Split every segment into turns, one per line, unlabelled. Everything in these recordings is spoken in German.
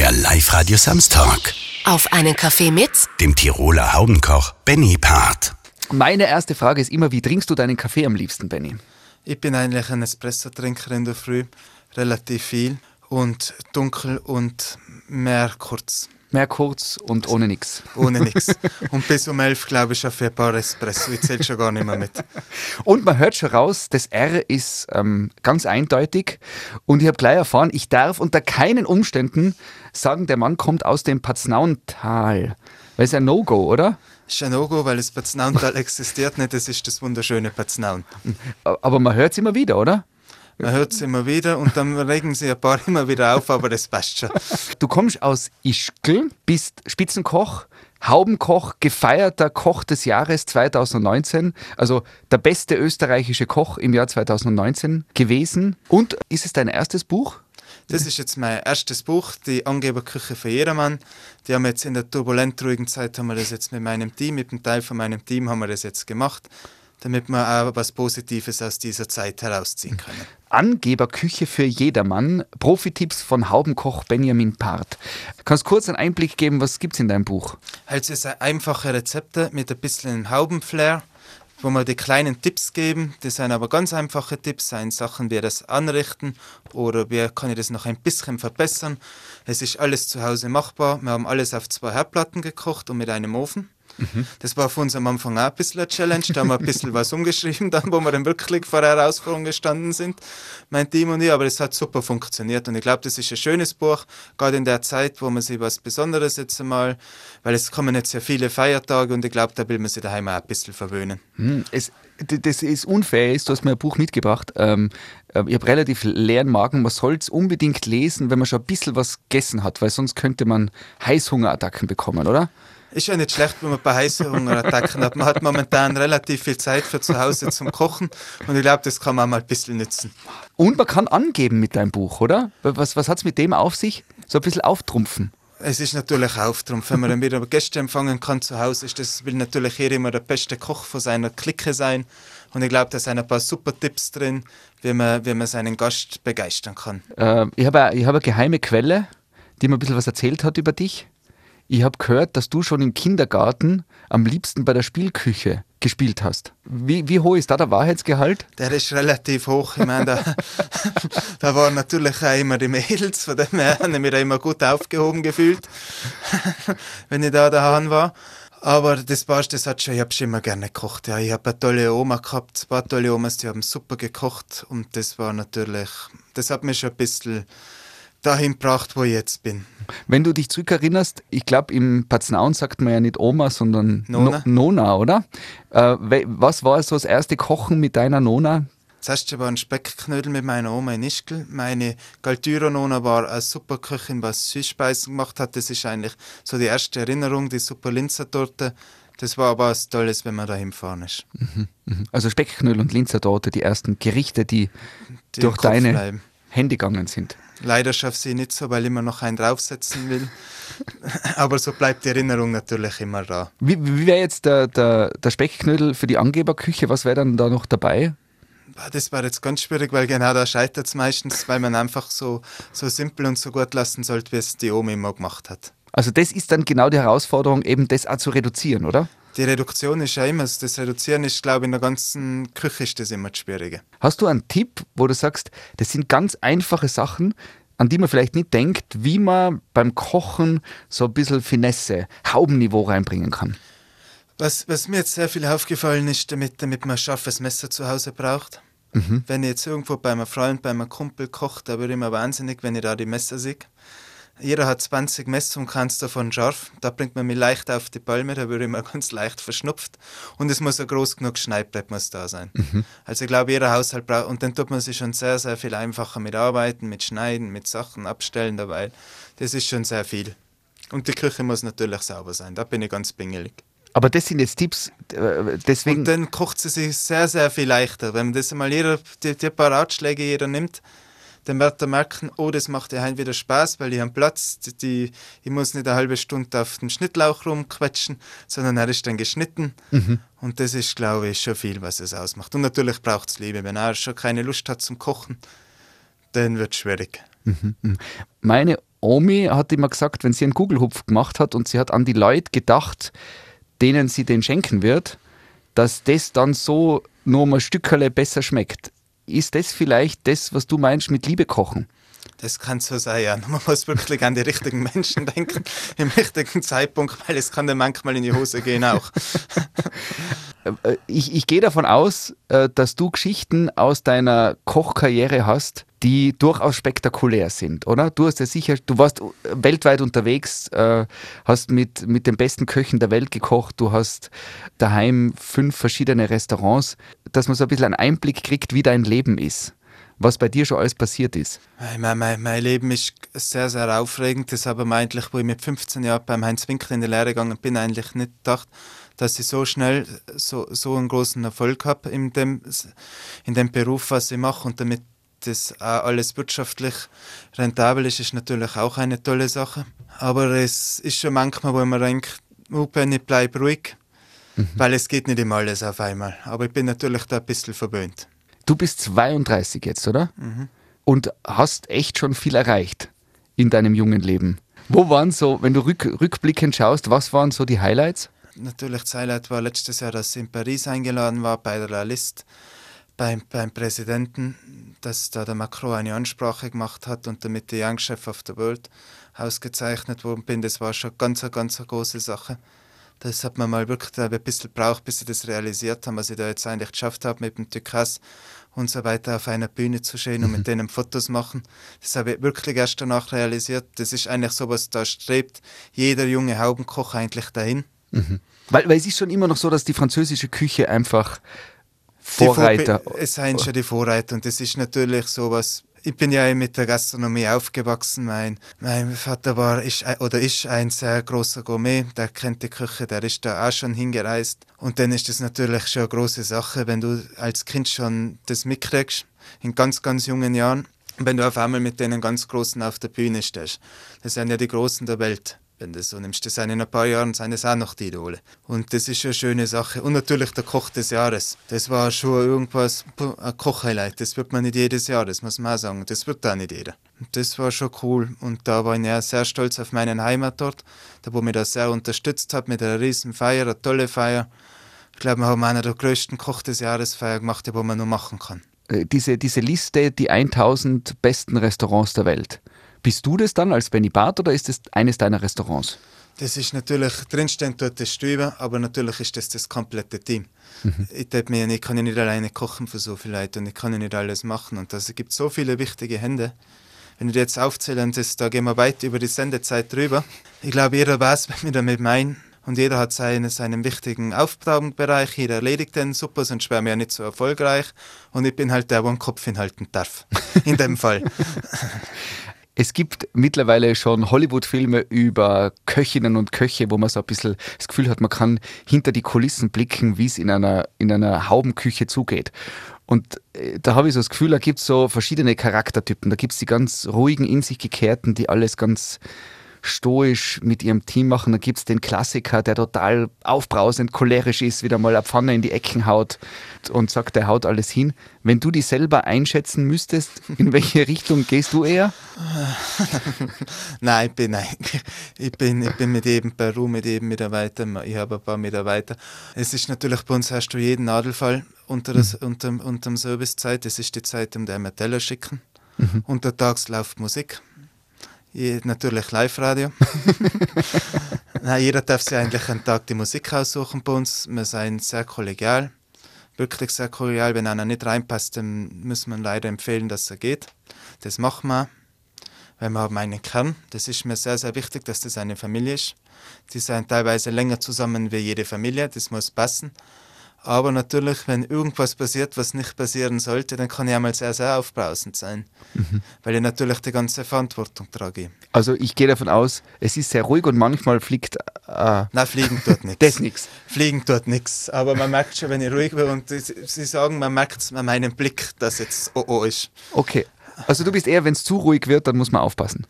Der Live-Radio Samstag.
Auf einen Kaffee mit
Dem Tiroler Haubenkoch Benny Part.
Meine erste Frage ist immer, wie trinkst du deinen Kaffee am liebsten, Benny?
Ich bin eigentlich ein Espresso-Trinker in der Früh, relativ viel und dunkel und mehr kurz,
Mehr kurz und ohne nix.
ohne nichts. Und bis um elf, glaube ich, ich ein paar Espresso. Ich zähle schon gar nicht mehr mit.
Und man hört schon raus, das R ist ähm, ganz eindeutig. Und ich habe gleich erfahren, ich darf unter keinen Umständen sagen, der Mann kommt aus dem Paznauntal. Weil es ein No-Go, oder?
Ist ein No-Go, weil das Paznauntal existiert nicht. Das ist das wunderschöne Paznaun.
Aber man hört es immer wieder, oder?
Man hört es immer wieder und dann regen sie ein paar immer wieder auf, aber das passt schon.
Du kommst aus Ischgl, bist Spitzenkoch, Haubenkoch, gefeierter Koch des Jahres 2019, also der beste österreichische Koch im Jahr 2019 gewesen. Und ist es dein erstes Buch?
Das ist jetzt mein erstes Buch, die Angeberküche für jedermann. Die haben jetzt in der turbulent ruhigen Zeit haben wir das jetzt mit meinem Team, mit einem Teil von meinem Team haben wir das jetzt gemacht, damit wir auch was Positives aus dieser Zeit herausziehen können.
Angeberküche für jedermann. Profitipps von Haubenkoch Benjamin Part. Kannst kurz einen Einblick geben, was gibt's in deinem Buch?
Also es sind einfache Rezepte mit ein bisschen Haubenflair, wo wir die kleinen Tipps geben. Das sind aber ganz einfache Tipps, sind Sachen wie das anrichten oder wie kann ich das noch ein bisschen verbessern. Es ist alles zu Hause machbar. Wir haben alles auf zwei Herdplatten gekocht und mit einem Ofen. Das war für uns am Anfang auch ein bisschen eine Challenge. Da haben wir ein bisschen was umgeschrieben, dann, wo wir dann wirklich vor der Herausforderung gestanden sind, mein Team und ich. Aber es hat super funktioniert. Und ich glaube, das ist ein schönes Buch, gerade in der Zeit, wo man sich was Besonderes jetzt einmal, weil es kommen jetzt sehr viele Feiertage und ich glaube, da will man sich daheim auch ein bisschen verwöhnen.
Hm, es, das ist unfair, du hast mir ein Buch mitgebracht. Ähm, äh, ich habe relativ leeren Magen. Man soll es unbedingt lesen, wenn man schon ein bisschen was gegessen hat, weil sonst könnte man Heißhungerattacken bekommen, oder?
Ist ja nicht schlecht, wenn man bei Heißhungerattacken hat. Man hat momentan relativ viel Zeit für zu Hause zum Kochen und ich glaube, das kann man mal ein bisschen nützen.
Und man kann angeben mit deinem Buch, oder? Was, was hat es mit dem auf sich? So ein bisschen auftrumpfen.
Es ist natürlich Auftrumpf. Wenn man dann wieder Gäste empfangen kann zu Hause, ist das, will natürlich jeder immer der beste Koch von seiner Clique sein. Und ich glaube, da sind ein paar super Tipps drin, wie man, wie man seinen Gast begeistern kann.
Äh, ich habe eine- ich habe eine geheime Quelle, die mir ein bisschen was erzählt hat über dich. Ich habe gehört, dass du schon im Kindergarten am liebsten bei der Spielküche gespielt hast. Wie, wie hoch ist da der Wahrheitsgehalt?
Der ist relativ hoch. Ich meine, da, da waren natürlich auch immer die Mädels, von dem her habe ich mich da immer gut aufgehoben gefühlt, wenn ich da daheim war. Aber das passt, das hat schon, ich habe schon immer gerne gekocht. Ja, ich habe eine tolle Oma gehabt, zwei tolle Omas, die haben super gekocht und das war natürlich, das hat mich schon ein bisschen dahin gebracht, wo ich jetzt bin.
Wenn du dich zurückerinnerst, ich glaube, im Paznaun sagt man ja nicht Oma, sondern
Nona.
No Nona, oder? Äh, was war so das erste Kochen mit deiner Nona?
Das erste war ein Speckknödel mit meiner Oma in Ischgl. Meine Galtyronona war eine super Köchin, was Süßspeisen gemacht hat. Das ist eigentlich so die erste Erinnerung, die super Linzertorte. Das war aber was Tolles, wenn man da hinfahren ist.
Mhm. Also Speckknödel und Linzertorte, die ersten Gerichte, die,
Die
durch deine
bleiben.
Hände gegangen sind.
Leider schaffe ich sie nicht so, weil ich immer noch einen draufsetzen will. aber so bleibt die Erinnerung natürlich immer da.
Wie, wie wäre jetzt der, der, der Speckknödel für die Angeberküche? Was wäre dann da noch dabei?
Das war jetzt ganz schwierig, weil genau da scheitert es meistens, weil man einfach so, so simpel und so gut lassen sollte, wie es die Oma immer gemacht hat.
Also das ist dann genau die Herausforderung, eben das auch zu reduzieren, oder?
Die Reduktion ist ja immer, das Reduzieren ist, glaube ich, in der ganzen Küche ist das immer das Schwierige.
Hast du einen Tipp, wo du sagst, das sind ganz einfache Sachen, an die man vielleicht nicht denkt, wie man beim Kochen so ein bisschen Finesse, Haubenniveau reinbringen kann?
Was, was mir jetzt sehr viel aufgefallen ist, damit, damit man ein scharfes Messer zu Hause braucht. Wenn ich jetzt irgendwo bei einem Freund, bei einem Kumpel koche, da wird immer wahnsinnig, wenn ich da die Messer sehe. Jeder hat 20 Messer und keins davon scharf. Da bringt man mich leicht auf die Palme, da wird immer ganz leicht verschnupft. Und es muss ein groß genug Schneidbrett muss da sein. Also ich glaube, jeder Haushalt braucht, und dann tut man sich schon sehr, sehr viel einfacher mit Arbeiten, mit Schneiden, mit Sachen abstellen dabei. Das ist schon sehr viel. Und die Küche muss natürlich sauber sein, da bin ich ganz pingelig.
Aber das sind jetzt Tipps, äh, deswegen...
Und dann kocht sie sich sehr, sehr viel leichter. Wenn man das einmal jeder, die, die paar Ratschläge jeder nimmt, dann wird er merken, oh, das macht ja wieder Spaß, weil ich habe Platz. Die, ich muss nicht eine halbe Stunde auf den Schnittlauch rumquetschen, sondern er ist dann geschnitten. Und das ist, glaube ich, schon viel, was es ausmacht. Und natürlich braucht es Liebe. Wenn er schon keine Lust hat zum Kochen, dann wird es schwierig.
Meine Omi hat immer gesagt, wenn sie einen Gugelhupf gemacht hat und sie hat an die Leute gedacht, denen sie den schenken wird, dass das dann so nur ein Stückerle besser schmeckt. Ist das vielleicht das, was du meinst mit Liebe kochen?
Das kann so sein, ja. Man muss wirklich an die richtigen Menschen denken, im richtigen Zeitpunkt, weil es kann dann manchmal in die Hose gehen auch.
Äh, ich, ich gehe davon aus, äh, dass du Geschichten aus deiner Kochkarriere hast, die durchaus spektakulär sind, oder? Du hast ja sicher, du warst weltweit unterwegs, äh, hast mit, mit den besten Köchen der Welt gekocht, du hast daheim fünf verschiedene Restaurants, dass man so ein bisschen einen Einblick kriegt, wie dein Leben ist was bei dir schon alles passiert ist.
Mein, mein, mein Leben ist sehr, sehr aufregend. Das habe ich eigentlich, wo ich mit 15 Jahren beim Heinz Winkler in die Lehre gegangen bin, eigentlich nicht gedacht, dass ich so schnell so, so einen großen Erfolg habe in dem, in dem Beruf, was ich mache und damit das auch alles wirtschaftlich rentabel ist, ist natürlich auch eine tolle Sache. Aber es ist schon manchmal, wo man denkt, Upen, ich bleibe ruhig, mhm. weil es geht nicht immer alles auf einmal. Aber ich bin natürlich da ein bisschen verwöhnt.
Du bist 32 jetzt, oder? Mhm. Und hast echt schon viel erreicht in deinem jungen Leben. Wo waren so, wenn du rück, rückblickend schaust, was waren so die Highlights?
Natürlich, das Highlight war letztes Jahr, dass ich in Paris eingeladen war bei der Liste beim, beim Präsidenten, dass da der Macron eine Ansprache gemacht hat und damit der Young Chef of the World ausgezeichnet worden bin. Das war schon ganz, ganz eine große Sache. Das hat man mal wirklich ein bisschen gebraucht, bis sie das realisiert haben, was ich da jetzt eigentlich geschafft habe mit dem Türkas und so weiter auf einer Bühne zu stehen und mit mhm. denen Fotos machen. Das habe ich wirklich erst danach realisiert. Das ist eigentlich so, was da strebt jeder junge Haubenkoch eigentlich dahin.
Mhm. Weil, weil es ist schon immer noch so, dass die französische Küche einfach Vorreiter.
es sind schon die Vorreiter und das ist natürlich so was ich bin ja mit der Gastronomie aufgewachsen. Mein, mein Vater war ist, oder ist ein sehr großer Gourmet, der kennt die Küche, der ist da auch schon hingereist. Und dann ist das natürlich schon eine große Sache, wenn du als Kind schon das mitkriegst, in ganz, ganz jungen Jahren, wenn du auf einmal mit denen ganz Großen auf der Bühne stehst. Das sind ja die Großen der Welt wenn du so nimmst. Das sind in ein paar Jahren sind das auch noch die Idole. Und das ist eine schöne Sache. Und natürlich der Koch des Jahres. Das war schon irgendwas, ein Kochhighlight. Das wird man nicht jedes Jahr, das muss man auch sagen. Das wird auch nicht jeder. Und das war schon cool. Und da war ich sehr stolz auf meinen Heimatort, da wo mir das sehr unterstützt hat mit einer riesen Feier, eine tolle Feier. Ich glaube, wir haben eine der größten Koch des Jahres Feier gemacht, die man nur machen kann.
Äh, diese, diese Liste, die 1000 besten Restaurants der Welt. Bist du das dann als Benny Bart oder ist das eines deiner Restaurants?
Das ist natürlich, drinstehen dort das Stübe, aber natürlich ist das das komplette Team. Mhm. Ich, mir, ich kann ja nicht alleine kochen für so viele Leute und ich kann ja nicht alles machen. Und es gibt so viele wichtige Hände. Wenn ich jetzt aufzähle, das, da gehen wir weit über die Sendezeit drüber. Ich glaube, jeder weiß, was wir damit meinen. Und jeder hat seine, seinen wichtigen Aufgabenbereich. Jeder erledigt den super, sonst wären wir ja nicht so erfolgreich. Und ich bin halt der, der einen Kopf hinhalten darf. In dem Fall.
Es gibt mittlerweile schon Hollywood-Filme über Köchinnen und Köche, wo man so ein bisschen das Gefühl hat, man kann hinter die Kulissen blicken, wie es in einer, in einer Haubenküche zugeht. Und äh, da habe ich so das Gefühl, da gibt es so verschiedene Charaktertypen. Da gibt es die ganz ruhigen, in sich gekehrten, die alles ganz stoisch mit ihrem Team machen. Dann gibt es den Klassiker, der total aufbrausend, cholerisch ist, wieder mal eine Pfanne in die Ecken haut und sagt, er haut alles hin. Wenn du die selber einschätzen müsstest, in welche Richtung gehst du eher?
nein, ich bin, nein. Ich, bin, ich bin mit jedem Peru, mit jedem Mitarbeiter, ich habe ein paar Mitarbeiter. Es ist natürlich, bei uns hast du jeden Nadelfall unter, das, mhm. unter, unter der Servicezeit. Das ist die Zeit, um wir Teller schicken. Mhm. Untertags läuft Musik. Natürlich Live-Radio. jeder darf sich eigentlich einen Tag die Musik aussuchen bei uns. Wir sind sehr kollegial, wirklich sehr kollegial. Wenn einer nicht reinpasst, dann muss man leider empfehlen, dass er geht. Das machen wir, weil wir haben einen Kern. Das ist mir sehr, sehr wichtig, dass das eine Familie ist. Die sind teilweise länger zusammen wie jede Familie, das muss passen. Aber natürlich, wenn irgendwas passiert, was nicht passieren sollte, dann kann ich einmal sehr, sehr aufbrausend sein, mhm. weil ich natürlich die ganze Verantwortung trage.
Also ich gehe davon aus, es ist sehr ruhig und manchmal fliegt...
Äh Nein, fliegen tut nichts.
Das nichts.
Fliegen tut nichts, aber man merkt schon, wenn ich ruhig bin und Sie sagen, man merkt es an meinem Blick, dass jetzt oh oh ist.
Okay, also du bist eher, wenn es zu ruhig wird, dann muss man aufpassen.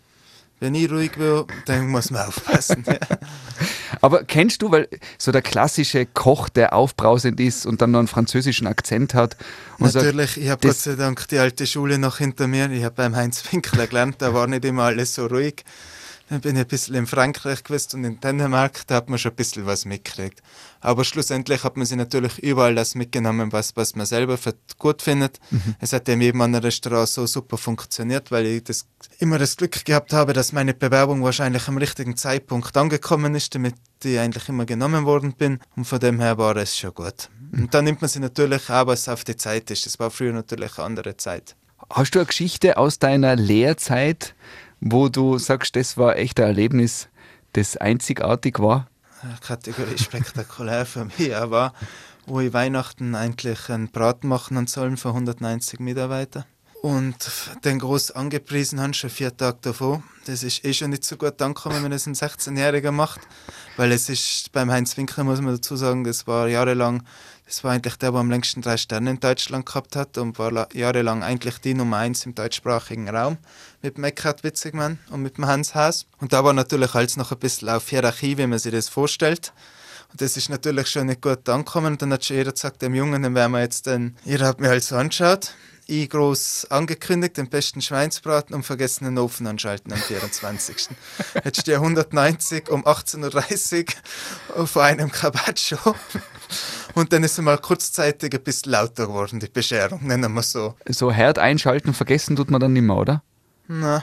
Wenn ich ruhig will, dann muss man aufpassen.
Aber kennst du, weil so der klassische Koch, der aufbrausend ist und dann noch einen französischen Akzent hat.
Natürlich, sagt, ich habe Gott sei Dank die alte Schule noch hinter mir. Ich habe beim Heinz Winkler gelernt, da war nicht immer alles so ruhig. Bin ich ein bisschen in Frankreich gewesen und in Dänemark, da hat man schon ein bisschen was mitgekriegt. Aber schlussendlich hat man sich natürlich überall das mitgenommen, was, was man selber gut findet. Mhm. Es hat in jedem anderen Restaurant so super funktioniert, weil ich das, immer das Glück gehabt habe, dass meine Bewerbung wahrscheinlich am richtigen Zeitpunkt angekommen ist, damit ich eigentlich immer genommen worden bin. Und von dem her war es schon gut. Mhm. Und dann nimmt man sich natürlich auch, was auf die Zeit ist. Das war früher natürlich eine andere Zeit.
Hast du eine Geschichte aus deiner Lehrzeit, wo du sagst, das war echt ein Erlebnis, das einzigartig war?
Kategorie spektakulär für mich, aber wo ich Weihnachten eigentlich einen Braten machen sollen für 190 Mitarbeiter und den groß angepriesen haben, schon vier Tage davor. Das ist eh schon nicht so gut angekommen, wenn es ein 16-Jähriger macht, weil es ist beim Heinz Winkler, muss man dazu sagen, das war jahrelang das war eigentlich der, der am längsten drei Sterne in Deutschland gehabt hat und war jahrelang eigentlich die Nummer eins im deutschsprachigen Raum mit dem Eckhard Witzigmann und mit dem Hans Haas. Und da war natürlich alles noch ein bisschen auf Hierarchie, wie man sich das vorstellt. Und das ist natürlich schon nicht gut angekommen. Und dann hat schon jeder gesagt, dem Jungen, den werden wir jetzt dann, ihr habt mir also angeschaut ich groß angekündigt, den besten Schweinsbraten und vergessen den Ofen anschalten am 24. Jetzt stehe 190 um 18.30 Uhr vor einem Carpaccio. Und dann ist mal kurzzeitig ein bisschen lauter geworden, die Bescherung, nennen wir so.
So Herd einschalten vergessen tut man dann nicht mehr, oder?
Na,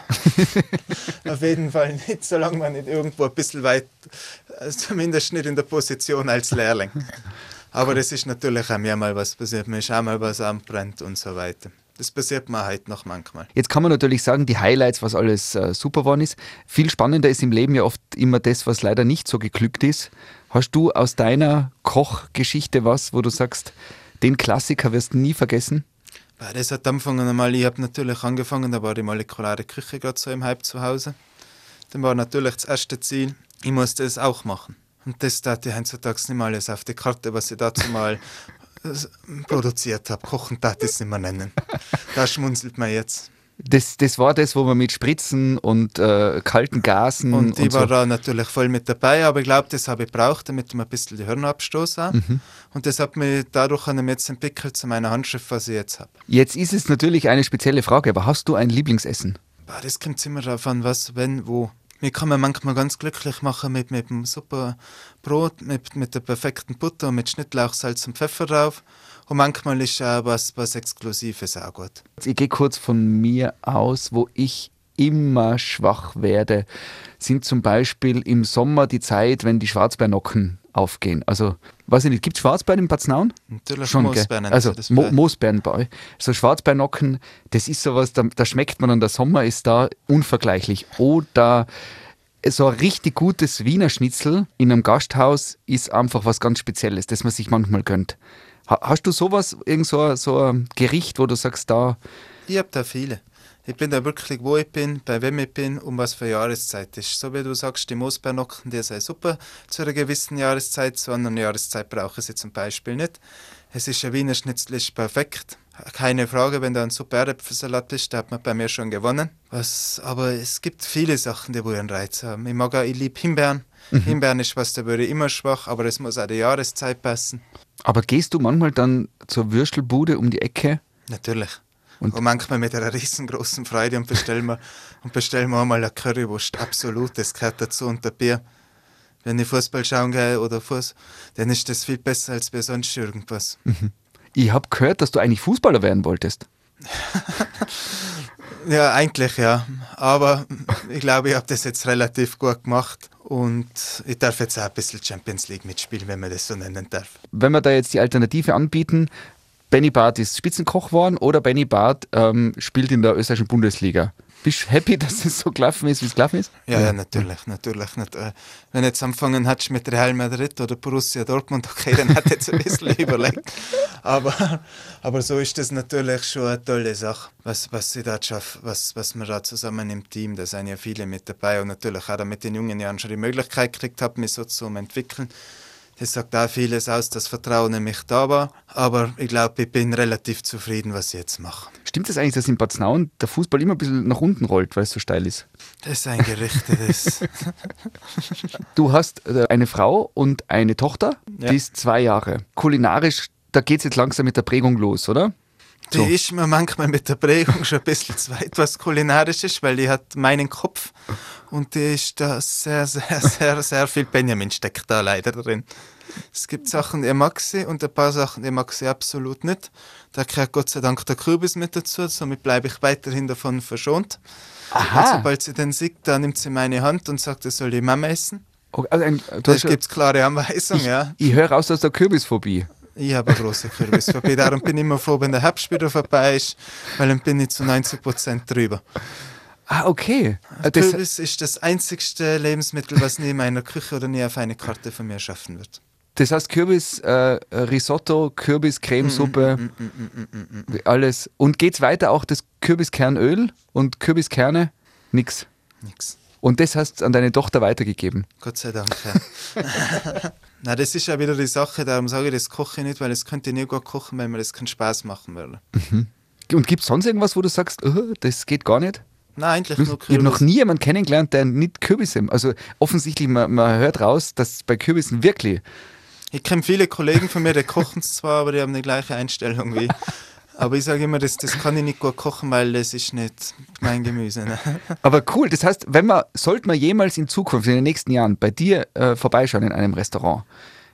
auf jeden Fall nicht, solange man nicht irgendwo ein bisschen weit, zumindest nicht in der Position als Lehrling. Aber das ist natürlich auch mehrmal was passiert. Mir ist auch mal was anbrennt und so weiter. Das passiert mir halt noch manchmal.
Jetzt kann man natürlich sagen, die Highlights, was alles äh, super geworden ist. Viel spannender ist im Leben ja oft immer das, was leider nicht so geglückt ist. Hast du aus deiner Kochgeschichte was, wo du sagst, den Klassiker wirst du nie vergessen?
Das hat angefangen einmal, ich habe natürlich angefangen, da war die molekulare Küche gerade so im Hype zu Hause. Dann war natürlich das erste Ziel, ich musste es auch machen. Und das tat ich heutzutage nicht mal alles auf die Karte, was ich dazu mal produziert habe. Kochen darf ich es nicht mehr nennen. Da schmunzelt man jetzt.
Das, das war das, wo man mit Spritzen und äh, kalten Gasen.
Und, ich war so. da natürlich voll mit dabei, aber ich glaube, das habe ich braucht, damit man ein bisschen die Hörner abstoße. Mhm. Und das hat mich dadurch jetzt entwickelt zu meiner Handschrift, was ich jetzt habe.
Jetzt ist es natürlich eine spezielle Frage, aber hast du ein Lieblingsessen?
Das kommt immer darauf an, was, wenn, wo. Mir kann man manchmal ganz glücklich machen mit, mit einem super Brot, mit, mit der perfekten Butter, mit Schnittlauch, Salz und Pfeffer drauf. Und manchmal ist auch was, was Exklusives auch gut.
Ich gehe kurz von mir aus, wo ich immer schwach werde, sind zum Beispiel im Sommer die Zeit, wenn die Schwarzbeernocken aufgehen. Also, weiß ich nicht, gibt es Schwarzbeeren im Patznaun?
Natürlich Schon, Moosbeeren.
Also, Mo Moosbeeren bei euch. So Schwarzbeernocken, das ist sowas, da, da schmeckt man und der Sommer ist da unvergleichlich. Oder so ein richtig gutes Wiener Schnitzel in einem Gasthaus ist einfach was ganz Spezielles, das man sich manchmal gönnt. Hast du sowas, irgend so, so ein Gericht, wo du sagst, da.
Ich habe da viele. Ich bin da wirklich, wo ich bin, bei wem ich bin und was für Jahreszeit ist. So wie du sagst, die Moosbeernocken, die sind super zu einer gewissen Jahreszeit, zu einer Jahreszeit brauche ich sie zum Beispiel nicht. Es ist ein Wiener Schnitzel ist perfekt. Keine Frage, wenn da ein super Erdäpfelsalat ist, da hat man bei mir schon gewonnen. Was, aber es gibt viele Sachen, die einen Reiz haben. Ich mag auch, ich liebe Himbeeren. Mhm. Himbeeren ist was, da würde immer schwach, aber es muss auch die Jahreszeit passen.
Aber gehst du manchmal dann zur Würstelbude um die Ecke?
Natürlich. Und, und manchmal mit einer riesengroßen Freude und bestellen wir, und bestellen wir einmal eine Currywurst. Absolut, das gehört dazu und der Bier. Wenn ich Fußball schauen gehe oder Fuß, dann ist das viel besser als bei sonst irgendwas.
Mhm. Ich habe gehört, dass du eigentlich Fußballer werden wolltest.
ja, eigentlich ja. Aber ich glaube, ich habe das jetzt relativ gut gemacht. Und ich darf jetzt auch ein bisschen Champions League mitspielen, wenn man das so nennen darf.
Wenn wir da jetzt die Alternative anbieten, Benny Barth ist Spitzenkoch geworden oder Benny Barth ähm, spielt in der österreichischen Bundesliga. Bist du happy, dass es so gelaufen ist, wie es gelaufen ist?
Ja, ja, natürlich, natürlich. Nicht. Äh, wenn du jetzt anfangen hättest mit Real Madrid oder Borussia Dortmund, okay, dann hätte ich jetzt ein bisschen überlegt. Aber, aber so ist das natürlich schon eine tolle Sache, was, was sie da schafft, was, was wir da zusammen im Team, da sind ja viele mit dabei und natürlich auch mit den jungen Jahren schon die Möglichkeit gekriegt habe, mich so zu entwickeln Das sagt auch vieles aus, dass Vertrauen in mich da war. Aber ich glaube, ich bin relativ zufrieden, was ich jetzt mache.
Stimmt das eigentlich, dass in Batznaun der Fußball immer ein bisschen nach unten rollt, weil es so steil ist?
Das ist ein gerichtetes.
Du hast äh, eine Frau und eine Tochter,
Ja.
die ist zwei Jahre. Kulinarisch, da geht es jetzt langsam mit der Prägung los, oder?
Die
So.
ist mir manchmal mit der Prägung schon ein bisschen zu weit, was kulinarisch ist, weil die hat meinen Kopf und die ist da sehr, sehr, sehr, sehr viel Benjamin steckt da leider drin. Es gibt Sachen, die mag sie und ein paar Sachen, die mag sie absolut nicht. Da gehört Gott sei Dank der Kürbis mit dazu, somit bleibe ich weiterhin davon verschont. Und sobald sie den sieht, dann nimmt sie meine Hand und sagt, das soll die Mama essen.
Okay, also ein,
Da gibt es klare Anweisungen, ja.
ich höre raus aus der Kürbisphobie.
Ich habe eine große Kürbisphobie, darum bin ich immer froh, wenn der Herbst wieder vorbei ist, weil dann bin ich zu 90% drüber.
Ah, okay. Äh, Das,
Kürbis ist das einzigste Lebensmittel, was nie in meiner Küche oder nie auf eine Karte von mir schaffen wird.
das heißt Kürbis, äh, Risotto, Kürbis, Cremesuppe,
Mm,
alles. Und geht's weiter auch das Kürbiskernöl und Kürbiskerne? Nix.
Nix.
Und das hast du an deine Tochter weitergegeben.
Gott sei Dank. Ja. Na, das ist ja wieder die Sache, darum sage ich, das koche ich nicht, weil es könnte ich nicht gut kochen, wenn mir das keinen Spaß machen würde.
Und gibt es sonst irgendwas, wo du sagst, oh, das geht gar nicht?
Nein, eigentlich
Ich
nur
habe noch
Kürbis.
nie jemanden kennengelernt, der nicht Kürbisse. Also offensichtlich, man, man hört raus, dass bei Kürbissen wirklich.
Ich kenne viele Kollegen von mir, die kochen es zwar, aber die haben die gleiche Einstellung wie ich. Aber ich sage immer, das, das kann ich nicht gut kochen, weil das ist nicht mein Gemüse. Ne?
Aber cool, das heißt, wenn man, sollte man jemals in Zukunft, in den nächsten Jahren bei dir äh, vorbeischauen in einem Restaurant,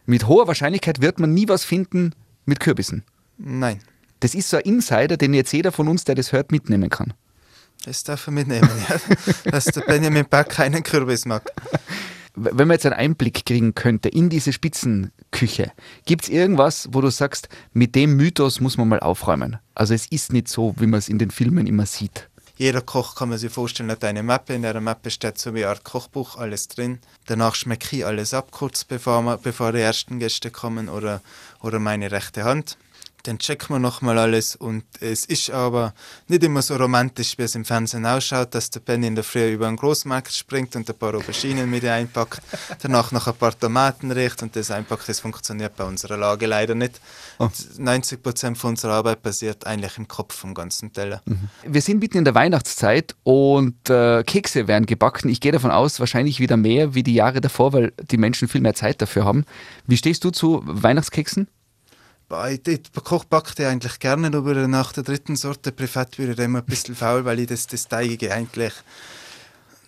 mit hoher Wahrscheinlichkeit wird man nie was finden mit Kürbissen.
Nein,
Das ist so ein Insider, den jetzt jeder von uns, der das hört, mitnehmen kann.
das darf er mitnehmen, ja. dass der Benjamin Bach keinen Kürbis mag.
Wenn man jetzt einen Einblick kriegen könnte in diese Spitzenküche, gibt es irgendwas, wo du sagst, mit dem Mythos muss man mal aufräumen? Also es ist nicht so, wie man es in den Filmen immer sieht.
Jeder Koch kann man sich vorstellen, hat eine Mappe. In der Mappe steht so wie eine Art Kochbuch alles drin. Danach schmecke ich alles ab, kurz bevor, bevor die ersten Gäste kommen oder, oder meine rechte Hand. Dann checken wir nochmal alles und es ist aber nicht immer so romantisch, wie es im Fernsehen ausschaut, dass der Benny in der Früh über einen Großmarkt springt und ein paar Auberginen mit einpackt, danach noch ein paar Tomaten riecht und das einpackt. Das funktioniert bei unserer Lage leider nicht. 90% von unserer Arbeit passiert eigentlich im Kopf vom ganzen Teller.
Wir sind mitten in der Weihnachtszeit und äh, Kekse werden gebacken. Ich gehe davon aus, wahrscheinlich wieder mehr wie die Jahre davor, weil die Menschen viel mehr Zeit dafür haben. Wie stehst du zu Weihnachtskeksen?
Der Koch backt ich eigentlich gerne, aber nach der dritten Sorte privat würde ich immer ein bisschen faul, weil ich das, das Teigige eigentlich.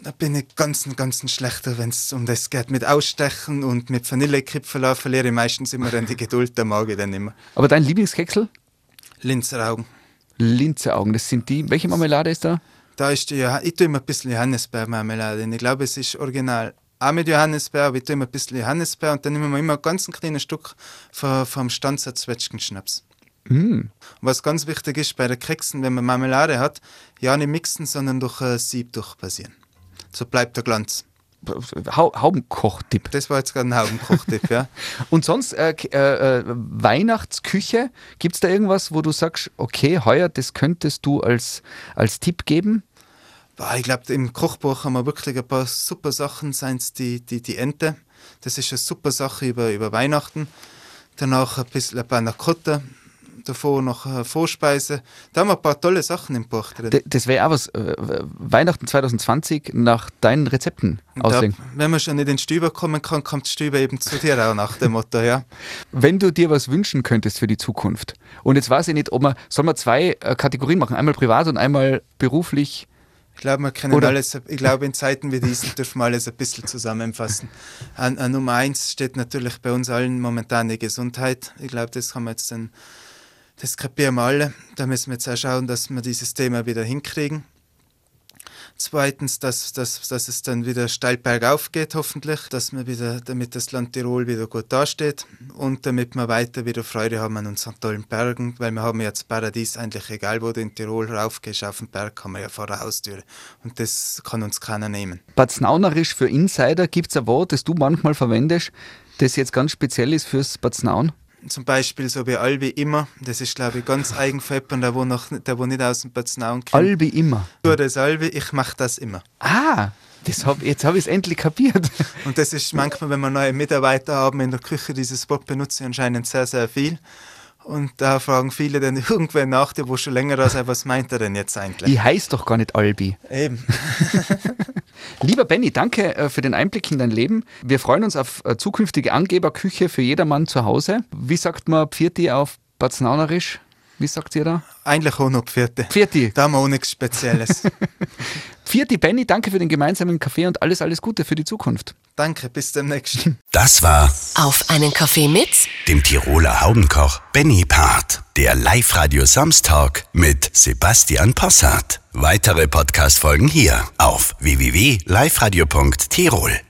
Da bin ich ganz, ganz schlechter, wenn es um das geht. Mit Ausstechen und mit Vanillekipferl verliere ich meistens immer dann die Geduld, der mag ich dann immer.
Aber dein Lieblingskeksel?
Linzer Augen.
Linzeaugen, das sind die. Welche Marmelade ist da?
Da ist die, ich tue immer ein bisschen Johannisbeermarmelade. Ich glaube, es ist original auch mit Johannisbeer, aber ich tue immer ein bisschen Johannisbeer und dann nehmen wir immer ganz ein kleines Stück vom, vom Stanzer Zwetschgenschnaps.
Mm.
Was ganz wichtig ist bei den Keksen, wenn man Marmelade hat, ja nicht mixen, sondern durch ein Sieb durchpassieren. So bleibt der Glanz.
Hau Haubenkochtipp.
Das war jetzt gerade ein Haubenkochtipp, ja.
Und sonst äh, äh, äh, Weihnachtsküche, gibt es da irgendwas, wo du sagst, okay, heuer, das könntest du als, als Tipp geben?
Boah, ich glaube, im Kochbuch haben wir wirklich ein paar super Sachen, seien es die, die, die Ente. Das ist eine super Sache über, über Weihnachten. Danach ein bisschen ein Panna Cotta. Davor noch eine Vorspeise. Da haben wir ein paar tolle Sachen im Buch drin.
D das wäre auch was, äh, Weihnachten 2020 nach deinen Rezepten auslegen.
wenn man schon in den Stüber kommen kann, kommt Stüber eben zu dir auch nach dem Motto, ja.
Wenn du dir was wünschen könntest für die Zukunft, und jetzt weiß ich nicht, ob man, soll man zwei äh, Kategorien machen, einmal privat und einmal beruflich?
Ich glaube, wir können
Oder-
alles, ich glaube, in Zeiten wie diesen dürfen wir alles ein bisschen zusammenfassen. An, an Nummer eins steht natürlich bei uns allen momentan die Gesundheit. Ich glaube, das haben wir jetzt dann, das kapieren wir alle. Da müssen wir jetzt auch schauen, dass wir dieses Thema wieder hinkriegen. Zweitens, dass, dass, dass es dann wieder steil bergauf geht, hoffentlich, dass wir wieder, damit das Land Tirol wieder gut dasteht und damit wir weiter wieder Freude haben an unseren tollen Bergen, weil wir haben jetzt Paradies eigentlich egal, wo du in Tirol raufgehst, auf den Berg haben wir ja vor der Haustür und das kann uns keiner nehmen.
Baznaunerisch für Insider gibt es ein Wort, das du manchmal verwendest, das jetzt ganz speziell ist fürs Baznaun?
Zum Beispiel so wie all wie immer, das ist glaube ich ganz eigen für jemanden, der wo, noch, der wo nicht aus dem Batznaun kommt.
Albi immer.
Tue das all wie, ich mache das immer.
Ah, Das hab, jetzt habe ich es endlich kapiert.
Und das ist manchmal, wenn wir neue Mitarbeiter haben in der Küche, dieses Wort benutze ich anscheinend sehr, sehr viel. Und da fragen viele dann irgendwer nach dir, wo schon länger da sei, was meint er denn jetzt eigentlich?
Ich heiße doch gar nicht Albi.
Eben.
Lieber Benny, danke äh, für den Einblick in dein Leben. Wir freuen uns auf äh, zukünftige Angeberküche für jedermann zu Hause. Wie sagt man Pfirti auf Baznaunerisch? Wie sagt ihr da?
Eigentlich auch noch Pfierte.
Pfirti.
Da haben wir auch nichts Spezielles.
Pfirti Benny, danke für den gemeinsamen Kaffee und alles, alles Gute für die Zukunft.
Danke, bis demnächst.
Das war
Auf einen Kaffee mit
dem Tiroler Haubenkoch Benny Part. Der Live-Radio Samstag mit Sebastian Possart. Weitere Podcast-Folgen hier auf www.liveradio.tirol.